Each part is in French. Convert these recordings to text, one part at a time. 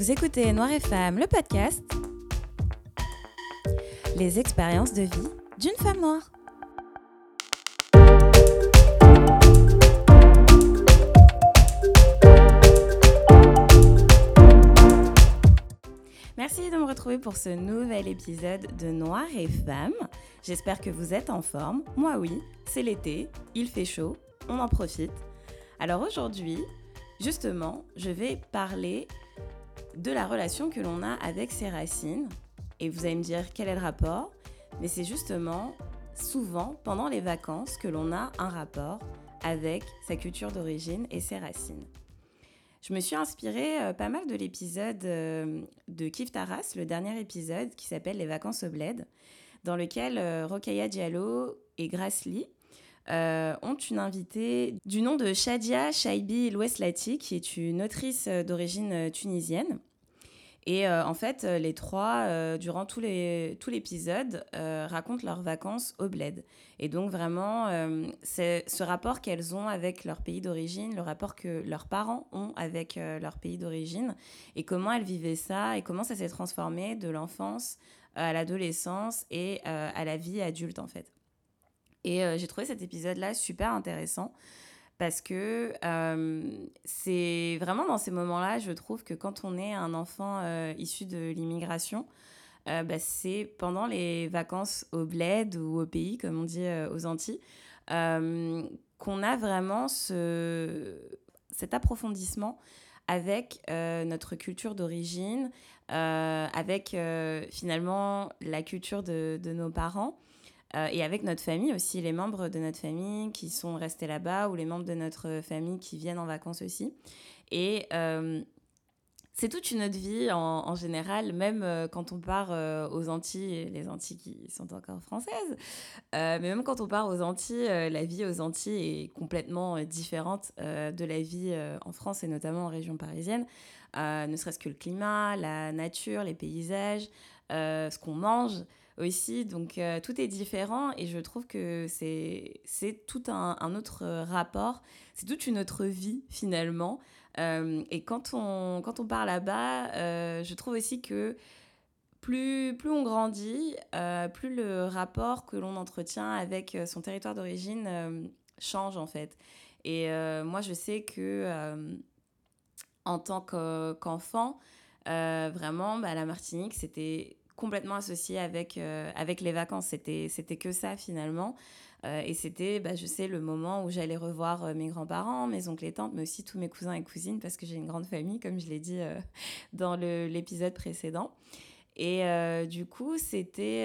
Vous écoutez Noir et Femme, le podcast. Les expériences de vie d'une femme noire. Merci de me retrouver pour ce nouvel épisode de Noir et Femme. J'espère que vous êtes en forme. Moi oui, c'est l'été, il fait chaud, on en profite. Alors aujourd'hui, justement, je vais parler de la relation que l'on a avec ses racines. Et vous allez me dire quel est le rapport? Mais c'est justement souvent pendant les vacances que l'on a un rapport avec sa culture d'origine et ses racines. Je me suis inspirée euh, pas mal de l'épisode euh, de Kif Taras, le dernier épisode qui s'appelle Les vacances au bled, dans lequel euh, Diallo et Grace Lee ont une invitée du nom de Shadia Shaibi Loueslati, qui est une autrice d'origine tunisienne. Et euh, en fait, euh, les trois, euh, durant tout l'épisode, racontent leurs vacances au bled. Et donc vraiment, c'est ce rapport qu'elles ont avec leur pays d'origine, le rapport que leurs parents ont avec leur pays d'origine, et comment elles vivaient ça, et comment ça s'est transformé de l'enfance à l'adolescence et à la vie adulte en fait. Et j'ai trouvé cet épisode-là super intéressant parce que euh, c'est vraiment dans ces moments-là, je trouve que quand on est un enfant euh, issu de l'immigration, euh, bah, c'est pendant les vacances au bled ou au pays, comme on dit aux Antilles, qu'on a vraiment ce, cet approfondissement avec notre culture d'origine, avec finalement la culture de, de nos parents. Euh, et avec notre famille aussi, les membres de notre famille qui sont restés là-bas ou les membres de notre famille qui viennent en vacances aussi. Et euh, c'est toute une autre vie en, général, même euh, quand on part aux Antilles, les Antilles qui sont encore françaises, mais même quand on part aux Antilles, la vie aux Antilles est complètement différente de la vie en France et notamment en région parisienne. ne serait-ce que le climat, la nature, les paysages, ce qu'on mange aussi. Donc euh, tout est différent et je trouve que c'est tout un, autre rapport, c'est toute une autre vie finalement. Euh, et quand on, quand on part là-bas, euh, je trouve aussi que plus, plus on grandit, plus le rapport que l'on entretient avec son territoire d'origine change en fait. Et moi je sais que en tant qu'enfant, vraiment, bah, la Martinique, c'était complètement associé avec, euh, avec les vacances. C'était, que ça finalement. Euh, et c'était, bah, je sais, le moment où j'allais revoir euh, mes grands-parents, mes oncles et tantes, mais aussi tous mes cousins et cousines, parce que j'ai une grande famille, comme je l'ai dit dans l'épisode précédent. Et du coup, c'était,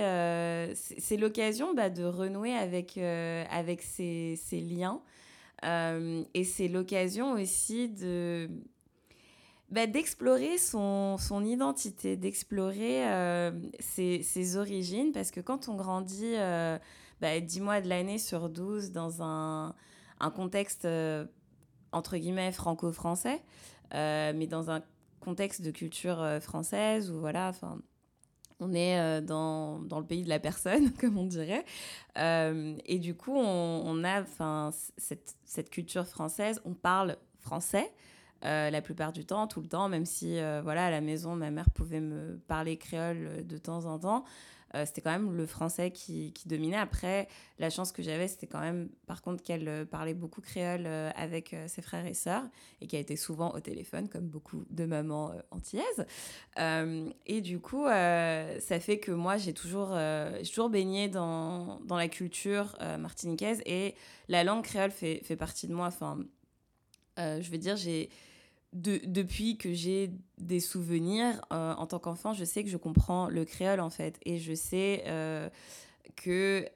c'est l'occasion bah, de renouer avec, avec ces, ces liens. et c'est l'occasion aussi de, bah, d'explorer son, son, identité, d'explorer euh, ses, ses, origines, parce que quand on grandit euh, bah, 10 mois de l'année sur 12 dans un, un contexte, euh, entre guillemets, franco-français, mais dans un contexte de culture française, où voilà, enfin on est dans, dans, le pays de la personne, comme on dirait. et du coup, on, on a cette, cette culture française, on parle français, euh, la plupart du temps, tout le temps, même si euh, voilà, à la maison, ma mère pouvait me parler créole euh, de temps en temps. c'était quand même le français qui, dominait. Après, la chance que j'avais, c'était quand même, par contre, qu'elle parlait beaucoup créole avec ses frères et sœurs et qui a été souvent au téléphone, comme beaucoup de mamans antillaises. et du coup, ça fait que moi, j'ai toujours, toujours baigné dans, dans la culture martiniquaise et la langue créole fait, fait partie de moi. Enfin, je veux dire, j'ai depuis que j'ai des souvenirs, euh, en tant qu'enfant, je sais que je comprends le créole en fait. Et je sais euh, que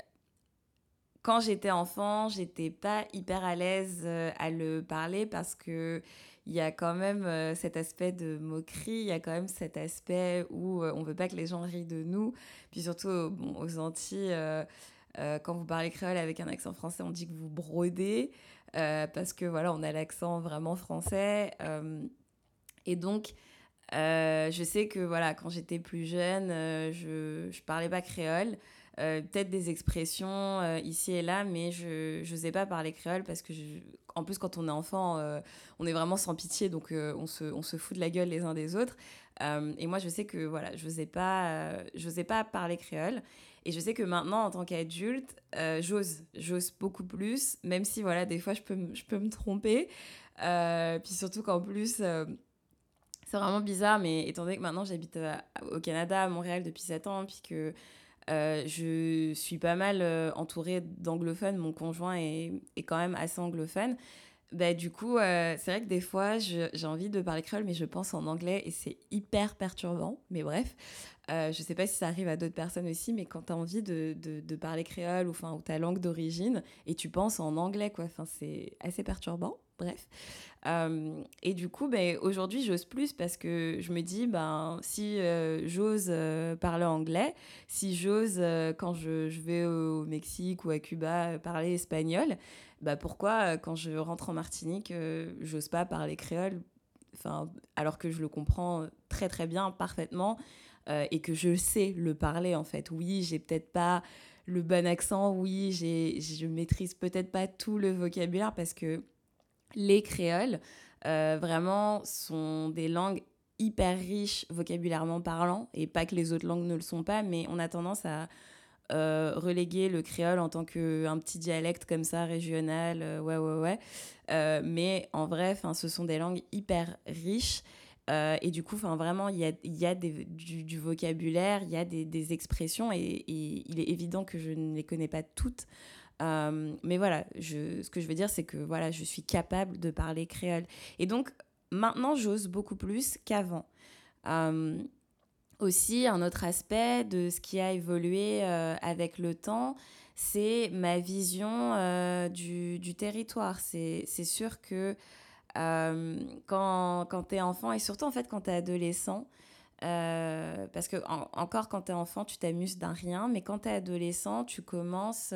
quand j'étais enfant, j'étais pas hyper à l'aise euh, à le parler parce que il y a quand même cet aspect de moquerie, il y a quand même cet aspect où on veut pas que les gens rient de nous. Puis surtout aux Antilles, quand vous parlez créole avec un accent français, on dit que vous brodez. Euh, parce que voilà, on a l'accent vraiment français. Euh, et donc, euh, je sais que voilà, quand j'étais plus jeune, je ne parlais pas créole. peut-être des expressions ici et là, mais je ne sais pas parler créole parce que, en plus, quand on est enfant, on est vraiment sans pitié, donc on, se, on se fout de la gueule les uns des autres. et moi, je sais que voilà, je n'osais pas, pas parler créole. Et je sais que maintenant, en tant qu'adulte, j'ose, j'ose beaucoup plus, même si voilà, des fois, je peux, je peux me tromper. puis surtout qu'en plus c'est vraiment bizarre, mais étant donné que maintenant j'habite euh, au Canada, à Montréal depuis 7 ans, puis que euh, je suis pas mal euh, entourée d'anglophones, mon conjoint est, est, quand même assez anglophone. Bah, du coup, c'est vrai que des fois, j'ai envie de parler créole, mais je pense en anglais et c'est hyper perturbant. Mais bref, je sais pas si ça arrive à d'autres personnes aussi, mais quand tu as envie de, parler créole ou, ou ta langue d'origine et tu penses en anglais, quoi, c'est assez perturbant bref. Euh, et du coup, ben, aujourd'hui, j'ose plus parce que je me dis, ben, si euh, j'ose euh, parler anglais, si j'ose, quand je, vais au Mexique ou à Cuba, parler espagnol, ben, pourquoi, quand je rentre en Martinique, j'ose pas parler créole? Alors que je le comprends très très bien, parfaitement, et que je sais le parler en fait. Oui, j'ai peut-être pas le bon accent, oui, je maîtrise peut-être pas tout le vocabulaire parce que les créoles, euh, vraiment, sont des langues hyper riches vocabulairement parlant, et pas que les autres langues ne le sont pas, mais on a tendance à euh, reléguer le créole en tant qu'un petit dialecte comme ça, régional, euh, ouais, ouais, ouais. mais en vrai, ce sont des langues hyper riches. et du coup, vraiment, il y a, y a du, vocabulaire, il y a des, expressions, et, il est évident que je ne les connais pas toutes. Euh, mais voilà, je, ce que je veux dire, c'est que voilà, je suis capable de parler créole. Et donc, maintenant, j'ose beaucoup plus qu'avant. Euh, aussi, un autre aspect de ce qui a évolué euh, avec le temps, c'est ma vision du, du, territoire. C'est sûr que quand, quand tu es enfant, et surtout en fait quand tu es adolescent, parce que encore quand tu es enfant, tu t'amuses d'un rien, mais quand tu es adolescent, tu commences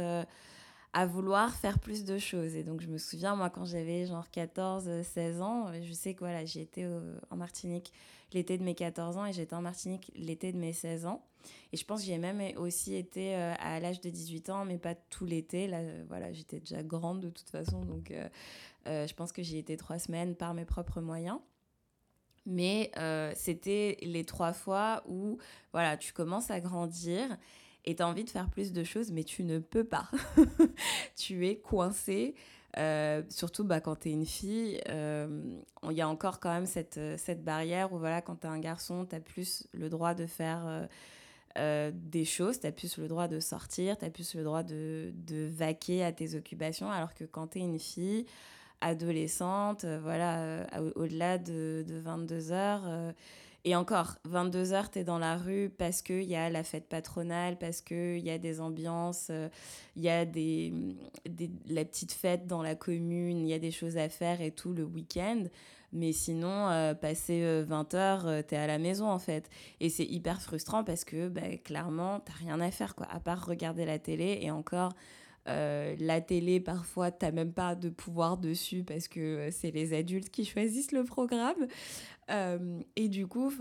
à vouloir faire plus de choses. Et donc, je me souviens, moi, quand j'avais genre 14, 16 ans, je sais que voilà, j'ai été en Martinique l'été de mes 14 ans et j'étais en Martinique l'été de mes 16 ans. Et je pense que j'ai même aussi été euh, à l'âge de 18 ans, mais pas tout l'été. Là, euh, voilà, j'étais déjà grande de toute façon, donc euh, je pense que j'y étais trois semaines par mes propres moyens. Mais c'était les trois fois où, voilà, tu commences à grandir et tu as envie de faire plus de choses, mais tu ne peux pas. tu es coincé. Euh, surtout bah, quand tu es une fille, euh, il y a encore quand même cette, cette barrière où voilà, quand tu es un garçon, tu as plus le droit de faire euh, des choses, tu as plus le droit de sortir, tu as plus le droit de, de, vaquer à tes occupations, alors que quand tu es une fille adolescente, voilà, au-delà de, de, 22 heures et encore, 22h, tu es dans la rue parce qu'il y a la fête patronale, parce qu'il y a des ambiances, il euh, y a des, des, la petite fête dans la commune, il y a des choses à faire et tout le week-end. Mais sinon, euh, passé 20h, tu es à la maison en fait. Et c'est hyper frustrant parce que bah, clairement, tu rien à faire, quoi, à part regarder la télé. Et encore, euh, la télé, parfois, tu même pas de pouvoir dessus parce que c'est les adultes qui choisissent le programme. Euh, et du coup,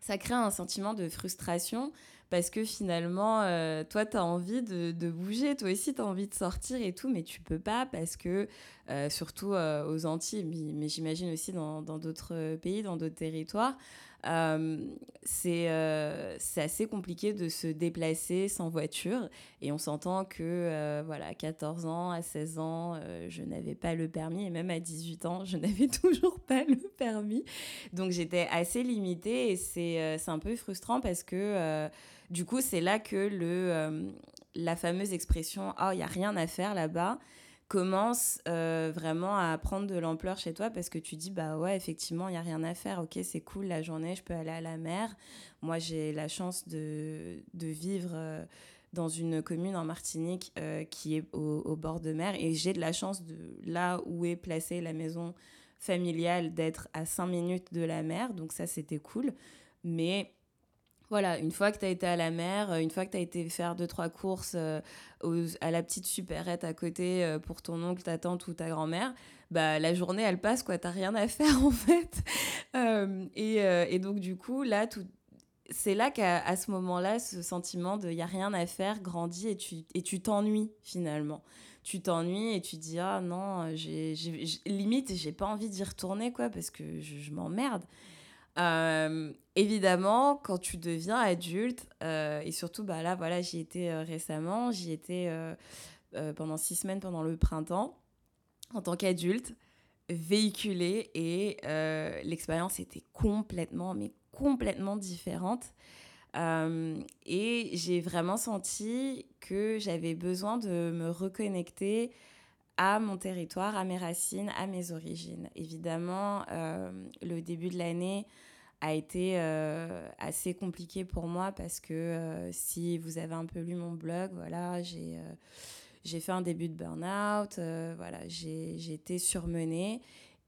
ça crée un sentiment de frustration parce que finalement, euh, toi, tu as envie de, bouger, toi aussi, tu as envie de sortir et tout, mais tu peux pas parce que, euh, surtout aux Antilles, mais, j'imagine aussi dans d'autres pays, dans d'autres territoires, c'est assez compliqué de se déplacer sans voiture. Et on s'entend que, voilà, 14 ans, à 16 ans, je n'avais pas le permis, et même à 18 ans, je n'avais toujours pas le permis. Donc j'étais assez limitée, et c'est un peu frustrant parce que du coup, c'est là que le, euh, la fameuse expression Oh, il n'y a rien à faire là-bas commence euh, vraiment à prendre de l'ampleur chez toi parce que tu dis bah ouais effectivement il y a rien à faire. Ok c'est cool la journée je peux aller à la mer. Moi j'ai la chance de, de vivre euh, dans une commune en Martinique qui est au, au, bord de mer. Et j'ai de la chance de là où est placée la maison familiale d'être à 5 minutes de la mer. Donc ça c'était cool. Mais voilà, une fois que tu as été à la mer, euh, une fois que tu as été faire deux, trois courses euh, à la petite supérette à côté euh, pour ton oncle, ta tante ou ta grand-mère, bah, la journée, elle passe, quoi. T'as rien à faire, en fait. et, donc, du coup, là, tout, c'est là qu'à ce moment-là, ce sentiment de il n'y a rien à faire grandit et tu et tu t'ennuies finalement. Tu t'ennuies et tu dis ah non, j'ai, limite j'ai pas envie d'y retourner quoi parce que je, m'emmerde. Euh, évidemment, quand tu deviens adulte, euh, et surtout bah là voilà j'y étais euh, récemment, j'y étais pendant six semaines pendant le printemps en tant qu'adulte véhiculée et l'expérience était complètement mais complètement différente. Et j'ai vraiment senti que j'avais besoin de me reconnecter à mon territoire, à mes racines, à mes origines. Évidemment, le début de l'année a été euh, assez compliqué pour moi parce que si vous avez un peu lu mon blog, voilà, j'ai j'ai fait un début de burn-out, voilà, j'ai été surmenée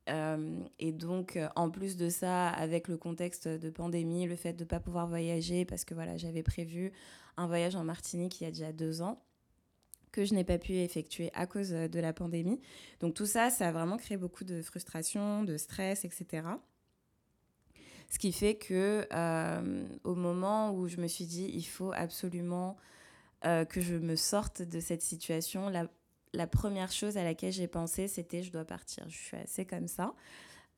euh, et donc, euh, en plus de ça, avec le contexte de pandémie, le fait de ne pas pouvoir voyager, parce que voilà, j'avais prévu un voyage en Martinique il y a déjà deux ans, que je n'ai pas pu effectuer à cause de la pandémie. Donc tout ça, ça a vraiment créé beaucoup de frustration, de stress, etc. Ce qui fait que euh, au moment où je me suis dit, il faut absolument que je me sorte de cette situation, la la première chose à laquelle j'ai pensé, c'était je dois partir. Je suis assez comme ça.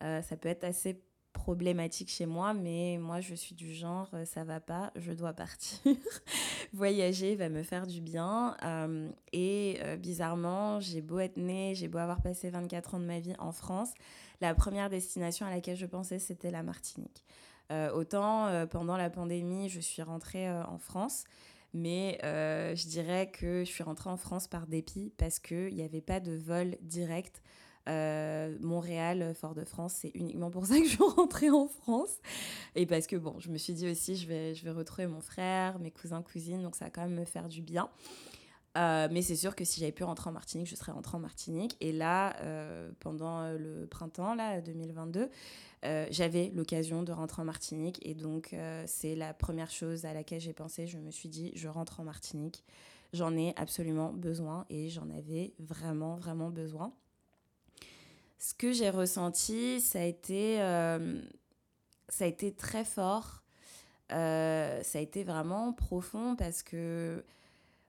Euh, ça peut être assez problématique chez moi, mais moi je suis du genre euh, ça va pas, je dois partir. Voyager va me faire du bien. Euh, et bizarrement, j'ai beau être née, j'ai beau avoir passé 24 ans de ma vie en France, la première destination à laquelle je pensais c'était la Martinique. autant pendant la pandémie, je suis rentrée en France. Mais euh, je dirais que je suis rentrée en France par dépit parce qu'il n'y avait pas de vol direct. Euh, Montréal, Fort-de-France, c'est uniquement pour ça que je suis rentrée en France. Et parce que, bon, je me suis dit aussi, je vais, je vais retrouver mon frère, mes cousins, cousines, donc ça va quand même me faire du bien. Euh, mais c'est sûr que si j'avais pu rentrer en Martinique, je serais rentrée en Martinique. Et là, pendant le printemps là, 2022, euh, j'avais l'occasion de rentrer en Martinique et donc euh, c'est la première chose à laquelle j'ai pensé. Je me suis dit, je rentre en Martinique. J'en ai absolument besoin et j'en avais vraiment, vraiment besoin. Ce que j'ai ressenti, ça a été, euh, ça a été très fort. ça a été vraiment profond parce que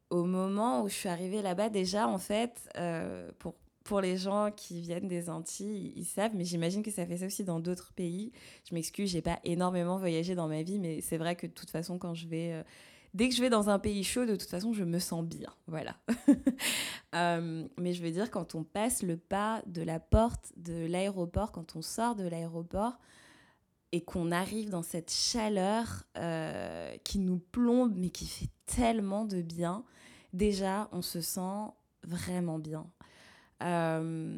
au moment où je suis arrivée là-bas, déjà, en fait, pour pour les gens qui viennent des Antilles, ils savent, mais j'imagine que ça fait ça aussi dans d'autres pays. Je m'excuse, j'ai pas énormément voyagé dans ma vie, mais c'est vrai que de toute façon, quand je vais, euh, dès que je vais dans un pays chaud, de toute façon, je me sens bien, voilà. Euh, mais je veux dire, quand on passe le pas de la porte de l'aéroport, quand on sort de l'aéroport et qu'on arrive dans cette chaleur euh, qui nous plombe, mais qui fait tellement de bien, déjà, on se sent vraiment bien. Euh,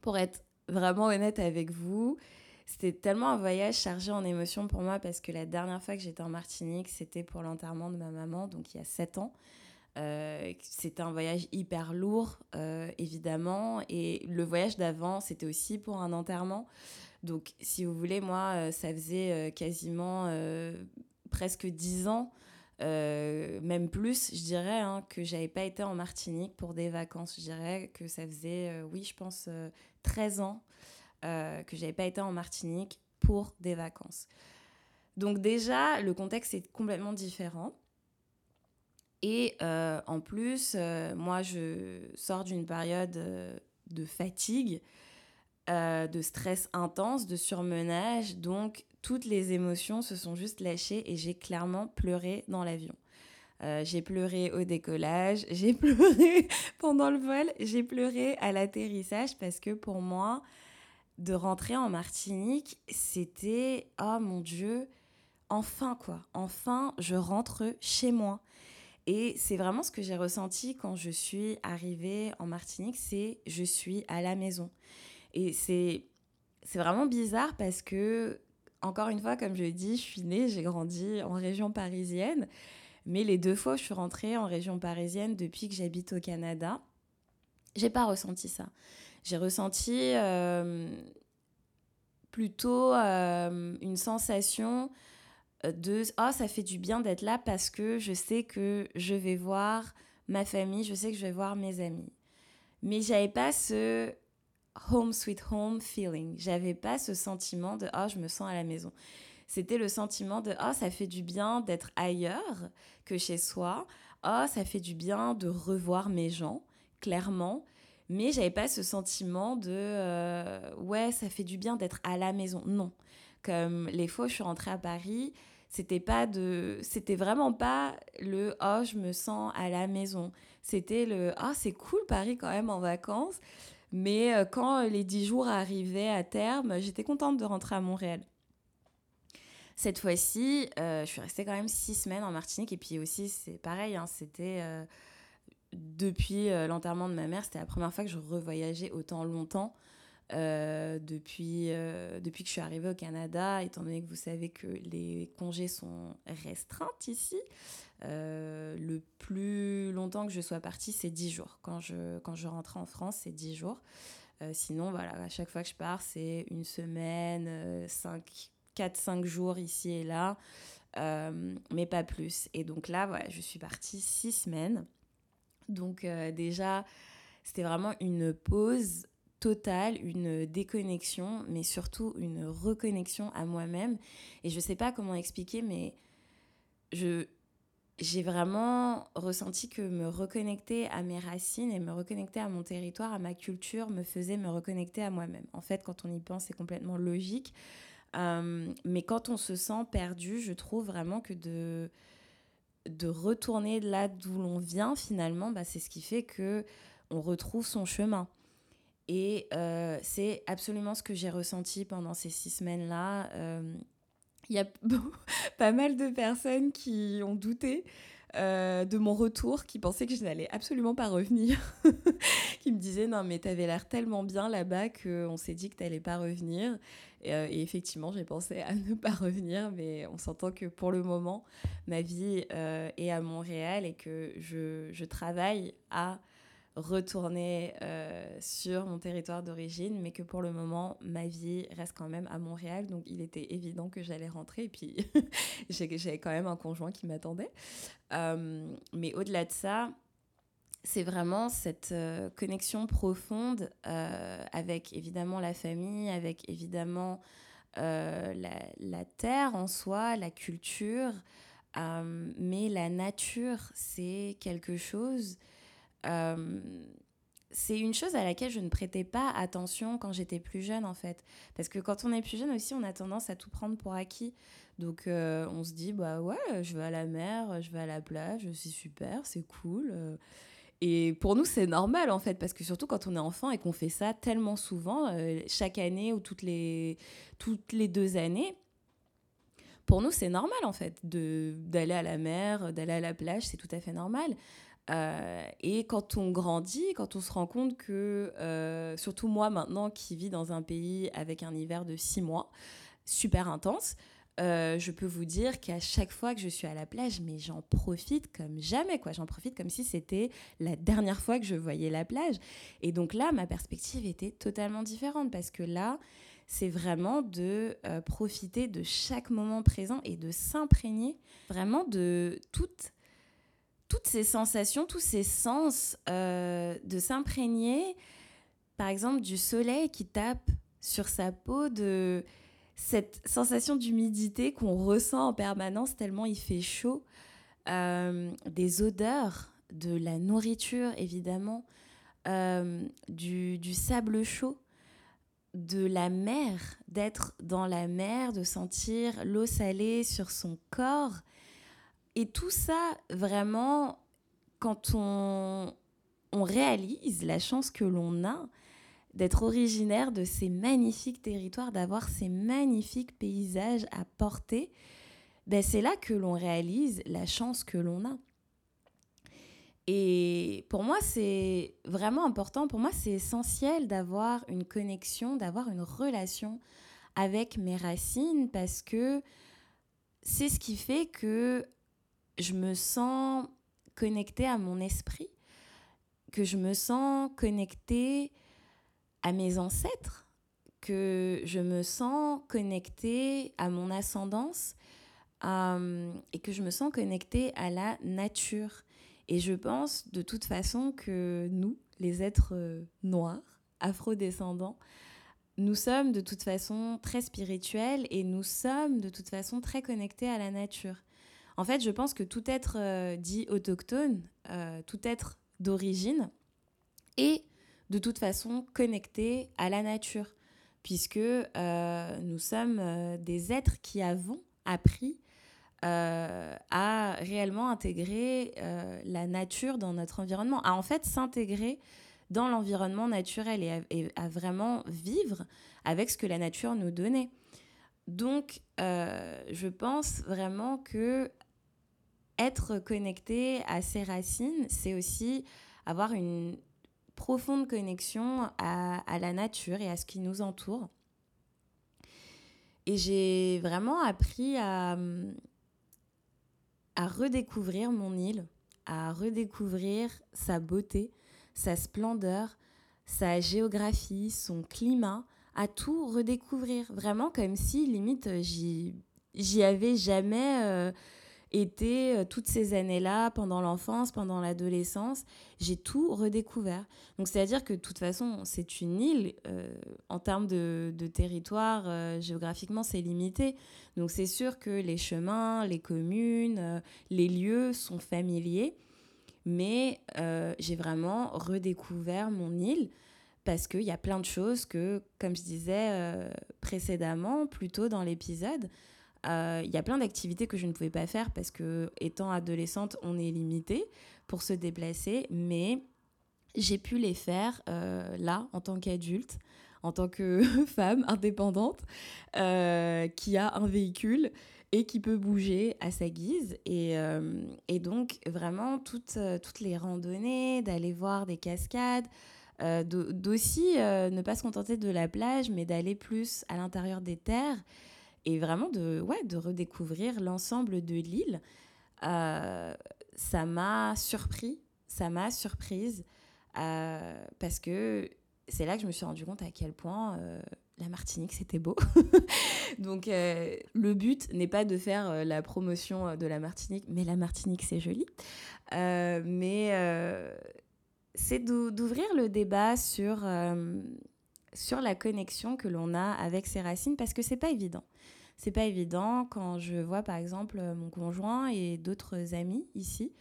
pour être vraiment honnête avec vous, c'était tellement un voyage chargé en émotions pour moi parce que la dernière fois que j'étais en Martinique, c'était pour l'enterrement de ma maman, donc il y a 7 ans. Euh, c'était un voyage hyper lourd, euh, évidemment. Et le voyage d'avant, c'était aussi pour un enterrement. Donc, si vous voulez, moi, ça faisait quasiment presque 10 ans euh, même plus, je dirais, hein, que j'avais pas été en Martinique pour des vacances. Je dirais que ça faisait, euh, oui, je pense, 13 euh, que j'avais pas été en Martinique pour des vacances. Donc déjà, le contexte est complètement différent. Et en plus, moi, je sors d'une période de fatigue, de stress intense, de surmenage. Donc, toutes les émotions se sont juste lâchées et j'ai clairement pleuré dans l'avion. Euh, j'ai pleuré au décollage, j'ai pleuré pendant le vol, j'ai pleuré à l'atterrissage parce que pour moi, de rentrer en Martinique, c'était oh mon Dieu, enfin quoi, enfin je rentre chez moi. Et c'est vraiment ce que j'ai ressenti quand je suis arrivée en Martinique, c'est je suis à la maison. Et c'est c'est vraiment bizarre parce que encore une fois, comme je dit, je suis née, j'ai grandi en région parisienne. Mais les deux fois je suis rentrée en région parisienne depuis que j'habite au Canada, j'ai pas ressenti ça. J'ai ressenti euh, plutôt euh, une sensation de oh ça fait du bien d'être là parce que je sais que je vais voir ma famille, je sais que je vais voir mes amis. Mais j'avais pas ce home sweet home feeling. J'avais pas ce sentiment de oh je me sens à la maison. C'était le sentiment de oh ça fait du bien d'être ailleurs que chez soi. Oh ça fait du bien de revoir mes gens clairement. Mais j'avais pas ce sentiment de euh, ouais ça fait du bien d'être à la maison. Non, comme les fois où je suis rentrée à Paris, c'était pas de c'était vraiment pas le oh je me sens à la maison c'était le oh c'est cool Paris quand même en vacances mais euh, quand les dix jours arrivaient à terme j'étais contente de rentrer à Montréal cette fois-ci euh, je suis restée quand même six semaines en Martinique et puis aussi c'est pareil hein, c'était depuis l'enterrement de ma mère c'était la première fois que je revoyageais autant longtemps euh, depuis, euh, depuis que je suis arrivée au Canada, étant donné que vous savez que les congés sont restreints ici, euh, le plus longtemps que je sois partie, c'est 10 jours. Quand je, quand je rentre en France, c'est 10 jours. sinon, voilà, à chaque fois que je pars, c'est une semaine, 4-5 jours ici et là, mais pas plus. Et donc là, voilà, je suis partie 6 semaines. Donc déjà, c'était vraiment une pause totale, une déconnexion, mais surtout une reconnexion à moi-même. Et je ne sais pas comment expliquer, mais je, j'ai vraiment ressenti que me reconnecter à mes racines et me reconnecter à mon territoire, à ma culture, me faisait me reconnecter à moi-même. En fait, quand on y pense, c'est complètement logique. Euh, mais quand on se sent perdu, je trouve vraiment que de, de retourner là d'où l'on vient, finalement, bah, c'est ce qui fait que on retrouve son chemin. Et euh, c'est absolument ce que j'ai ressenti pendant ces six semaines-là. Euh, il y a pas mal de personnes qui ont douté euh, de mon retour, qui pensaient que je n'allais absolument pas revenir, qui me disaient non mais t'avais l'air tellement bien là-bas qu'on s'est dit que t'allais pas revenir. Et, et effectivement j'ai pensé à ne pas revenir, mais on s'entend que pour le moment ma vie est à Montréal et que je, je travaille à retourner euh, sur mon territoire d'origine, mais que pour le moment, ma vie reste quand même à Montréal. Donc, il était évident que j'allais rentrer. Et puis, j'avais quand même un conjoint qui m'attendait. Euh, mais au-delà de ça, c'est vraiment cette euh, connexion profonde avec évidemment la famille, avec évidemment la, la, terre en soi, la culture. mais la nature, c'est quelque chose c'est une chose à laquelle je ne prêtais pas attention quand j'étais plus jeune en fait. Parce que quand on est plus jeune aussi, on a tendance à tout prendre pour acquis. Donc euh, on se dit, bah ouais, je vais à la mer, je vais à la plage, c'est super, c'est cool. Euh. Et pour nous, c'est normal en fait, parce que surtout quand on est enfant et qu'on fait ça tellement souvent, chaque année ou toutes les, toutes les deux années, pour nous, c'est normal en fait d'aller à la mer, d'aller à la plage, c'est tout à fait normal. Euh, et quand on grandit, quand on se rend compte que, euh, surtout moi maintenant qui vis dans un pays avec un hiver de six mois, super intense, euh, je peux vous dire qu'à chaque fois que je suis à la plage, mais j'en profite comme jamais, quoi. J'en profite comme si c'était la dernière fois que je voyais la plage. Et donc là, ma perspective était totalement différente parce que là, c'est vraiment de profiter de chaque moment présent et de s'imprégner vraiment de toute toutes ces sensations, tous ces sens, euh, de s'imprégner, par exemple, du soleil qui tape sur sa peau, de cette sensation d'humidité qu'on ressent en permanence tellement il fait chaud, euh, des odeurs, de la nourriture évidemment, euh, du, du, sable chaud, de la mer, d'être dans la mer, de sentir l'eau salée sur son corps, et tout ça, vraiment, quand on, on réalise la chance que l'on a d'être originaire de ces magnifiques territoires, d'avoir ces magnifiques paysages à porter, ben c'est là que l'on réalise la chance que l'on a. Et pour moi, c'est vraiment important, pour moi, c'est essentiel d'avoir une connexion, d'avoir une relation avec mes racines parce que c'est ce qui fait que je me sens connectée à mon esprit, que je me sens connectée à mes ancêtres, que je me sens connectée à mon ascendance euh, et que je me sens connectée à la nature. Et je pense de toute façon que nous, les êtres euh, noirs, afro-descendants, nous sommes de toute façon très spirituels et nous sommes de toute façon très connectés à la nature. En fait, je pense que tout être euh, dit autochtone, euh, tout être d'origine, est de toute façon connecté à la nature, puisque euh, nous sommes des êtres qui avons appris à réellement intégrer la nature dans notre environnement, à en fait s'intégrer dans l'environnement naturel et à, vraiment vivre avec ce que la nature nous donnait. Donc, je pense vraiment que être connecté à ses racines, c'est aussi avoir une profonde connexion à, la nature et à ce qui nous entoure. Et j'ai vraiment appris à, redécouvrir mon île, à redécouvrir sa beauté, sa splendeur, sa géographie, son climat, à tout redécouvrir. Vraiment comme si, limite, j'y avais jamais... Euh, été euh, toutes ces années-là, pendant l'enfance, pendant l'adolescence, j'ai tout redécouvert. Donc c'est-à-dire que de toute façon, c'est une île, euh, en termes de, territoire, euh, géographiquement, c'est limité. Donc c'est sûr que les chemins, les communes, les lieux sont familiers, mais j'ai vraiment redécouvert mon île parce qu'il y a plein de choses que, comme je disais précédemment, plutôt dans l'épisode, il euh, y a plein d'activités que je ne pouvais pas faire parce que, étant adolescente, on est limité pour se déplacer, mais j'ai pu les faire euh, là, en tant qu'adulte, en tant que femme indépendante, euh, qui a un véhicule et qui peut bouger à sa guise. Et, et donc, vraiment, toutes, toutes les randonnées, d'aller voir des cascades, d'aussi ne pas se contenter de la plage, mais d'aller plus à l'intérieur des terres et vraiment de, ouais, de redécouvrir l'ensemble de l'île. Euh, ça m'a surpris, ça m'a surprise, euh, parce que c'est là que je me suis rendu compte à quel point euh, la Martinique, c'était beau. Donc, le but n'est pas de faire la promotion de la Martinique, mais la Martinique, c'est joli. mais c'est d'ouvrir le débat sur, sur la connexion que l'on a avec ses racines, parce que c'est pas évident c'est pas évident quand je vois par exemple mon conjoint et d'autres amis ici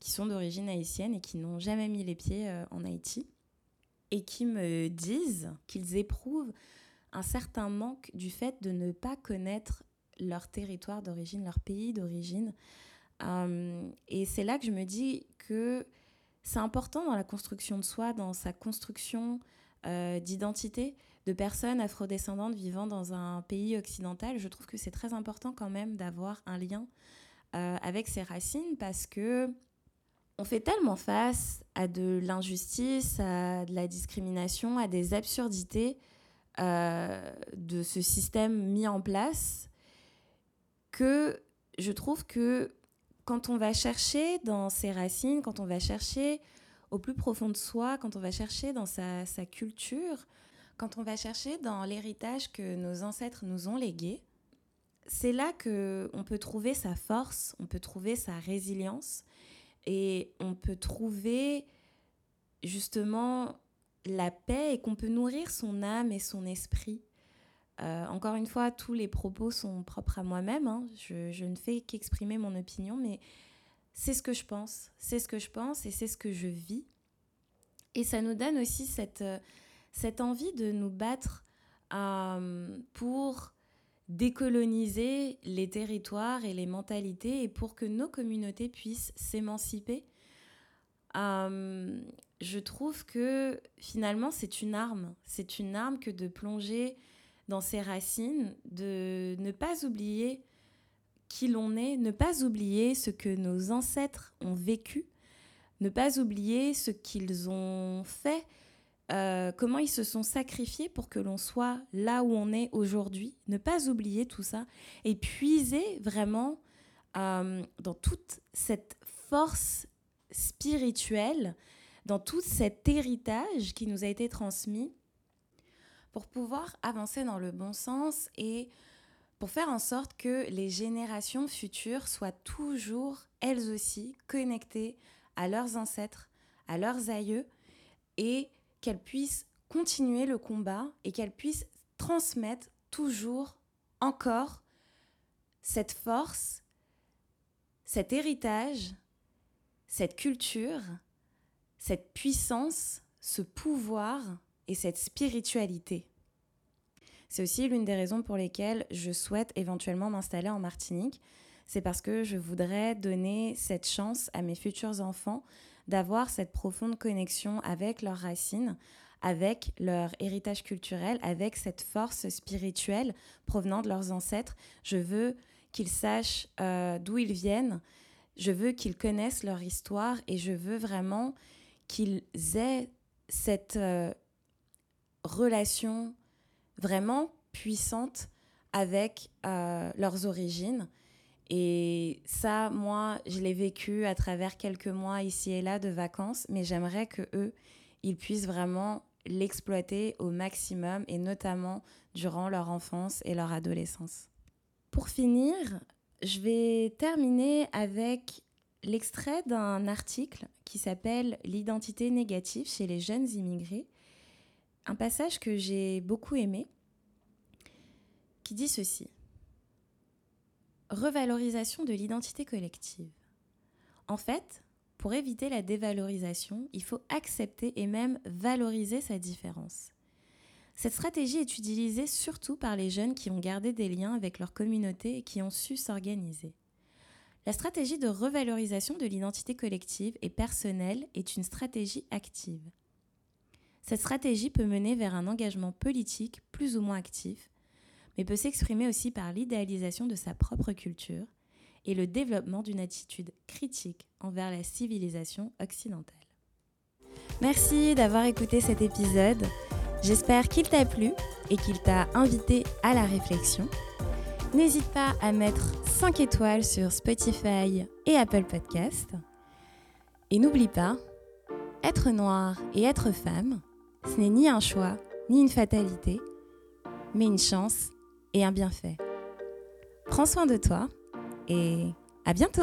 qui sont d'origine haïtienne et qui n'ont jamais mis les pieds euh, en Haïti et qui me disent qu'ils éprouvent un certain manque du fait de ne pas connaître leur territoire d'origine, leur pays d'origine. Euh, et c'est là que je me dis que c'est important dans la construction de soi, dans sa construction euh, d'identité, de personnes afrodescendantes vivant dans un pays occidental, je trouve que c'est très important quand même d'avoir un lien euh, avec ses racines parce que on fait tellement face à de l'injustice, à de la discrimination, à des absurdités euh, de ce système mis en place que je trouve que quand on va chercher dans ses racines, quand on va chercher au plus profond de soi, quand on va chercher dans sa, culture, quand on va chercher dans l'héritage que nos ancêtres nous ont légué, c'est là que on peut trouver sa force, on peut trouver sa résilience et on peut trouver justement la paix et qu'on peut nourrir son âme et son esprit. Euh, encore une fois, tous les propos sont propres à moi-même. Hein. Je, je, ne fais qu'exprimer mon opinion, mais c'est ce que je pense. C'est ce que je pense et c'est ce que je vis. Et ça nous donne aussi cette, cette envie de nous battre euh, pour décoloniser les territoires et les mentalités et pour que nos communautés puissent s'émanciper. Euh, je trouve que finalement c'est une arme, c'est une arme que de plonger dans ses racines, de ne pas oublier qui l'on est, ne pas oublier ce que nos ancêtres ont vécu, ne pas oublier ce qu'ils ont fait, euh, comment ils se sont sacrifiés pour que l'on soit là où on est aujourd'hui. Ne pas oublier tout ça et puiser vraiment euh, dans toute cette force spirituelle, dans tout cet héritage qui nous a été transmis pour pouvoir avancer dans le bon sens et pour faire en sorte que les générations futures soient toujours, elles aussi, connectées à leurs ancêtres, à leurs aïeux et qu'elles puissent continuer le combat et qu'elle puisse transmettre toujours, encore, cette force, cet héritage, cette culture, cette puissance, ce pouvoir et cette spiritualité. C'est aussi l'une des raisons pour lesquelles je souhaite éventuellement m'installer en Martinique. C'est parce que je voudrais donner cette chance à mes futurs enfants d'avoir cette profonde connexion avec leurs racines, avec leur héritage culturel, avec cette force spirituelle provenant de leurs ancêtres. Je veux qu'ils sachent euh, d'où ils viennent, je veux qu'ils connaissent leur histoire et je veux vraiment qu'ils aient cette euh, relation vraiment puissante avec euh, leurs origines. Et ça, moi, je l'ai vécu à travers quelques mois ici et là de vacances, mais j'aimerais que eux, ils puissent vraiment l'exploiter au maximum et notamment durant leur enfance et leur adolescence. Pour finir, je vais terminer avec l'extrait d'un article qui s'appelle L'identité négative chez les jeunes immigrés un passage que j'ai beaucoup aimé qui dit ceci. Revalorisation de l'identité collective. En fait, pour éviter la dévalorisation, il faut accepter et même valoriser sa différence. Cette stratégie est utilisée surtout par les jeunes qui ont gardé des liens avec leur communauté et qui ont su s'organiser. La stratégie de revalorisation de l'identité collective et personnelle est une stratégie active. Cette stratégie peut mener vers un engagement politique plus ou moins actif, mais peut s'exprimer aussi par l'idéalisation de sa propre culture et le développement d'une attitude critique envers la civilisation occidentale. Merci d'avoir écouté cet épisode. J'espère qu'il t'a plu et qu'il t'a invité à la réflexion. N'hésite pas à mettre 5 étoiles sur Spotify et Apple Podcast. Et n'oublie pas, être noir et être femme, ce n'est ni un choix, ni une fatalité, mais une chance et un bienfait. Prends soin de toi et à bientôt